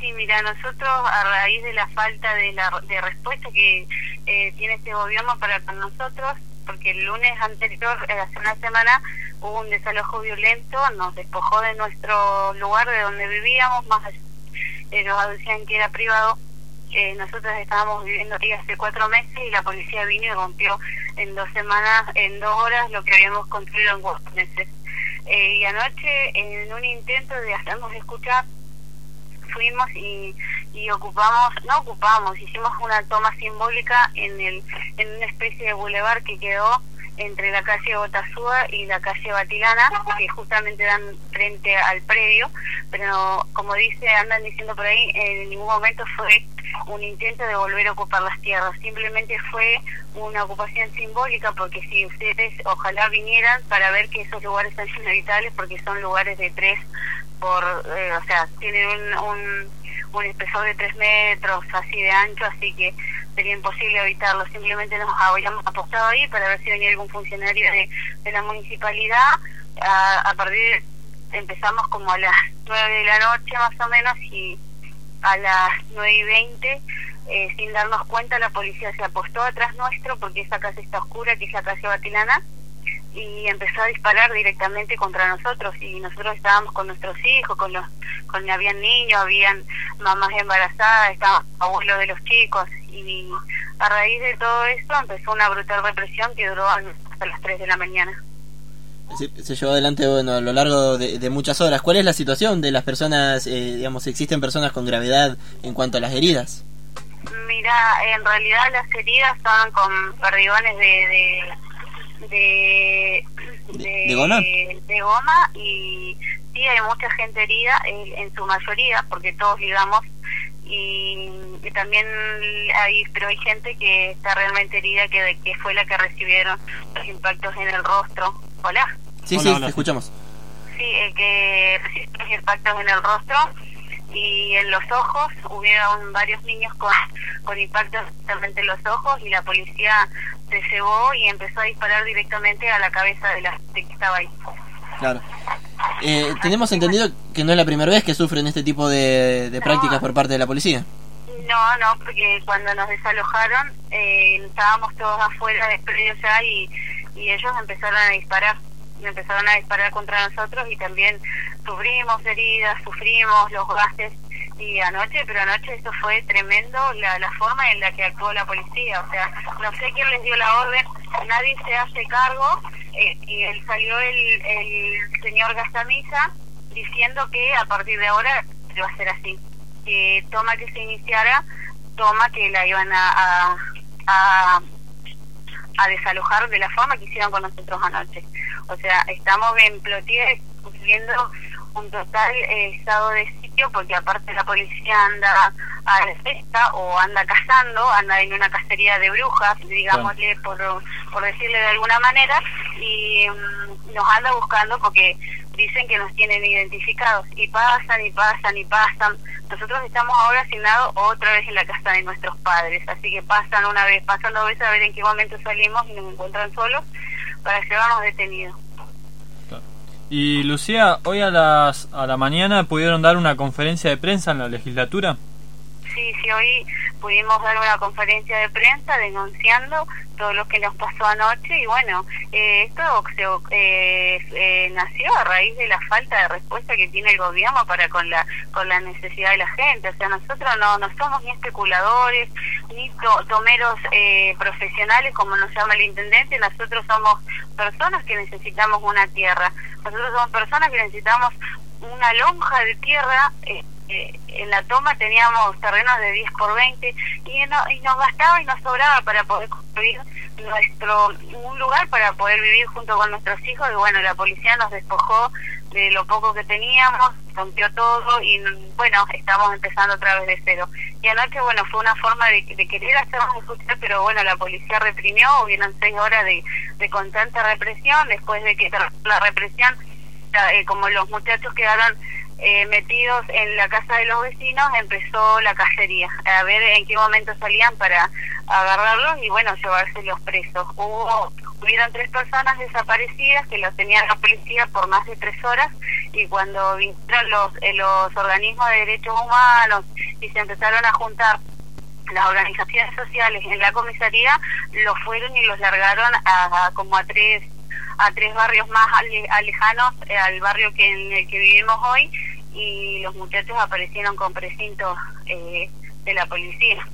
Sí, mira, nosotros a raíz de la falta de, la, de respuesta que eh, tiene este gobierno para con nosotros, porque el lunes anterior, eh, hace una semana, hubo un desalojo violento, nos despojó de nuestro lugar de donde vivíamos, más eh, nos decían que era privado. Eh, nosotros estábamos viviendo ahí hace cuatro meses y la policía vino y rompió en dos semanas, en dos horas, lo que habíamos construido en cuatro meses. Eh, y anoche, en un intento de hacernos escuchar, fuimos y, y ocupamos, no ocupamos, hicimos una toma simbólica en, el, en una especie de bulevar que quedó entre la calle Botazúa y la calle Batilana, que justamente dan frente al predio, pero como dice, andan diciendo por ahí, en ningún momento fue un intento de volver a ocupar las tierras, simplemente fue una ocupación simbólica, porque si ustedes ojalá vinieran para ver que esos lugares son inevitables, porque son lugares de tres por, eh, o sea, tienen un, un, un espesor de tres metros así de ancho, así que sería imposible evitarlo. Simplemente nos habíamos apostado ahí para ver si venía algún funcionario de, de la municipalidad. A, a partir empezamos como a las nueve de la noche más o menos y a las nueve y veinte eh, sin darnos cuenta la policía se apostó atrás nuestro porque esa casa está oscura que es la calle Batilana y empezó a disparar directamente contra nosotros y nosotros estábamos con nuestros hijos, con los, con habían niños, habían mamás embarazadas, estaban abuelos de los chicos y a raíz de todo esto empezó una brutal represión que duró hasta las 3 de la mañana. Se, se llevó adelante bueno, a lo largo de, de, muchas horas. ¿Cuál es la situación de las personas, eh, digamos, existen personas con gravedad en cuanto a las heridas? Mira, en realidad las heridas estaban con perdigones de, de de, de, de, goma? de, goma y sí hay mucha gente herida en, en su mayoría porque todos ligamos y, y, también hay pero hay gente que está realmente herida que, que fue la que recibieron los impactos en el rostro hola sí hola, sí hola. te escuchamos sí el que recibió los impactos en el rostro y en los ojos hubieron varios niños con, con impactos justamente en los ojos y la policía se cebó y empezó a disparar directamente a la cabeza de la gente que estaba ahí. Claro. Eh, tenemos entendido que no es la primera vez que sufren este tipo de, de prácticas por parte de la policía. No, no, porque cuando nos desalojaron eh, estábamos todos afuera del predio ya y, y ellos empezaron a disparar empezaron a disparar contra nosotros y también sufrimos heridas, sufrimos los gases y anoche, pero anoche esto fue tremendo la, la forma en la que actuó la policía, o sea, no sé quién les dio la orden, nadie se hace cargo eh, y salió el, el señor Gastamisa diciendo que a partir de ahora iba a ser así, que toma que se iniciara, toma que la iban a, a, a a desalojar de la forma que hicieron con nosotros anoche. O sea, estamos en Plotier un total eh, estado de sitio porque aparte la policía anda a la festa o anda cazando, anda en una cacería de brujas, digámosle por, por decirle de alguna manera, y um, nos anda buscando porque dicen que nos tienen identificados y pasan y pasan y pasan. Nosotros estamos ahora asignados otra vez en la casa de nuestros padres, así que pasan una vez, pasan dos veces a ver en qué momento salimos y nos encuentran solos para llevarnos detenidos. Y Lucía, hoy a las a la mañana pudieron dar una conferencia de prensa en la legislatura. Sí, sí, hoy pudimos dar una conferencia de prensa denunciando todo lo que nos pasó anoche y bueno, eh, esto eh, eh, nació a raíz de la falta de respuesta que tiene el gobierno para con la con la necesidad de la gente. O sea, nosotros no, no somos ni especuladores, ni to tomeros eh, profesionales como nos llama el intendente, nosotros somos personas que necesitamos una tierra, nosotros somos personas que necesitamos una lonja de tierra. Eh, en la toma teníamos terrenos de 10 por 20 y, no, y nos bastaba y nos sobraba para poder construir nuestro un lugar para poder vivir junto con nuestros hijos y bueno la policía nos despojó de lo poco que teníamos rompió todo y bueno estamos empezando otra vez de cero. Y anoche bueno fue una forma de, de querer hacernos escuchar pero bueno la policía reprimió hubieron seis horas de, de constante represión después de que la represión eh, como los muchachos quedaron eh, metidos en la casa de los vecinos, empezó la cacería, a ver en qué momento salían para agarrarlos y bueno, llevárselos presos. Hubo hubieron tres personas desaparecidas que los tenían la policía por más de tres horas y cuando vinieron los, eh, los organismos de derechos humanos y se empezaron a juntar las organizaciones sociales en la comisaría, los fueron y los largaron a, como a tres a tres barrios más alejanos eh, al barrio que en el que vivimos hoy y los muchachos aparecieron con precintos eh, de la policía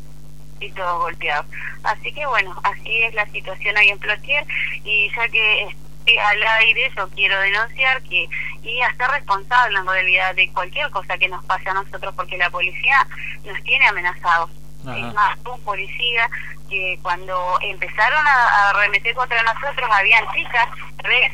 y todos golpeados. Así que bueno, así es la situación ahí en Plotier y ya que estoy al aire yo quiero denunciar que y hasta responsable en realidad de cualquier cosa que nos pase a nosotros porque la policía nos tiene amenazados. Es más, un policía que cuando empezaron a, arremeter contra nosotros habían chicas, tres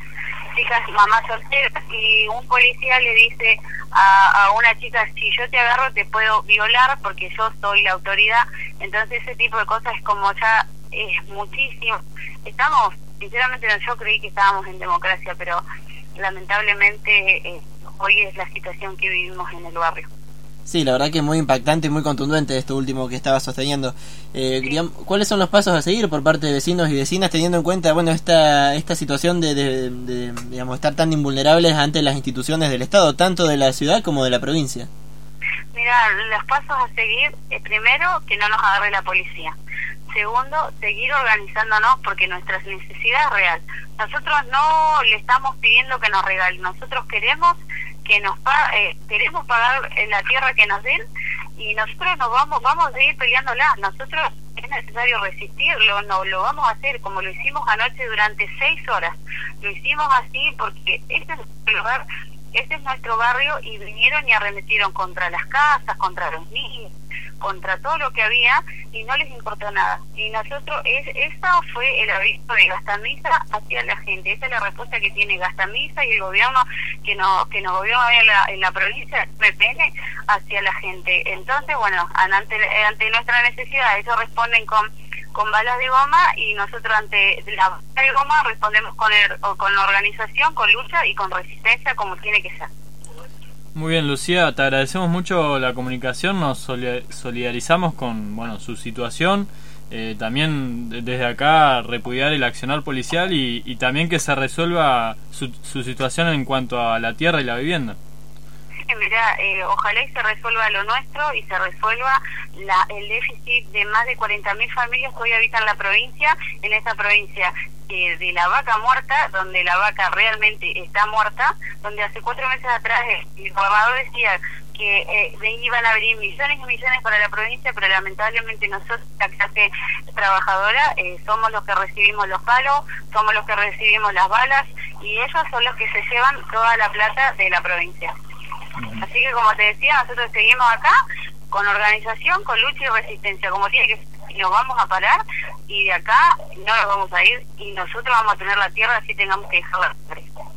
chicas mamás solteras y un policía le dice a, una chica si yo te agarro te puedo violar porque yo soy la autoridad entonces ese tipo de cosas es como ya es muchísimo. Estamos sinceramente yo creí que estábamos en democracia pero lamentablemente eh, hoy es la situación que vivimos en el barrio Sí, la verdad que es muy impactante y muy contundente esto último que estaba sosteniendo. Eh, ¿Cuáles son los pasos a seguir por parte de vecinos y vecinas teniendo en cuenta bueno esta esta situación de, de, digamos estar tan invulnerables ante las instituciones del Estado, tanto de la ciudad como de la provincia? Mira, los pasos a seguir, eh, primero, que no nos agarre la policía. Segundo, seguir organizándonos porque nuestra necesidad es real. Nosotros no le estamos pidiendo que nos regalen, nosotros queremos que nos eh, queremos pagar la tierra que nos den y nosotros nos vamos vamos a seguir peleándola. Nosotros es necesario resistirlo no lo vamos a hacer como lo hicimos anoche durante seis horas. Lo hicimos así porque este es el lugar este es nuestro barrio y vinieron y arremetieron contra las casas contra los niños contra todo lo que había y no les importó nada. Y nosotros, es, eso fue el aviso de Gastamisa hacia la gente. Esa es la respuesta que tiene Gastamisa y el gobierno que nos, que nos gobierna en la, en la provincia, PPN, hacia la gente. Entonces, bueno, ante, ante nuestra necesidad, ellos responden con con balas de goma y nosotros ante la bala de goma respondemos con, el, con organización, con lucha y con resistencia como tiene que ser. Muy bien, Lucía, te agradecemos mucho la comunicación, nos solidarizamos con bueno su situación, eh, también desde acá repudiar el accionar policial y, y también que se resuelva su, su, situación en cuanto a la tierra y la vivienda. Sí, mira, eh, ojalá y se resuelva lo nuestro y se resuelva la, el déficit de más de 40.000 familias que hoy habitan la provincia. En esta provincia de la vaca muerta, donde la vaca realmente está muerta, donde hace cuatro meses atrás el gobernador decía que eh, iban a venir millones y millones para la provincia, pero lamentablemente nosotros, la clase trabajadora, eh, somos los que recibimos los palos, somos los que recibimos las balas, y ellos son los que se llevan toda la plata de la provincia. Así que como te decía, nosotros seguimos acá con organización, con lucha y resistencia, como tiene que y nos vamos a parar y de acá no nos vamos a ir y nosotros vamos a tener la tierra así tengamos que dejarla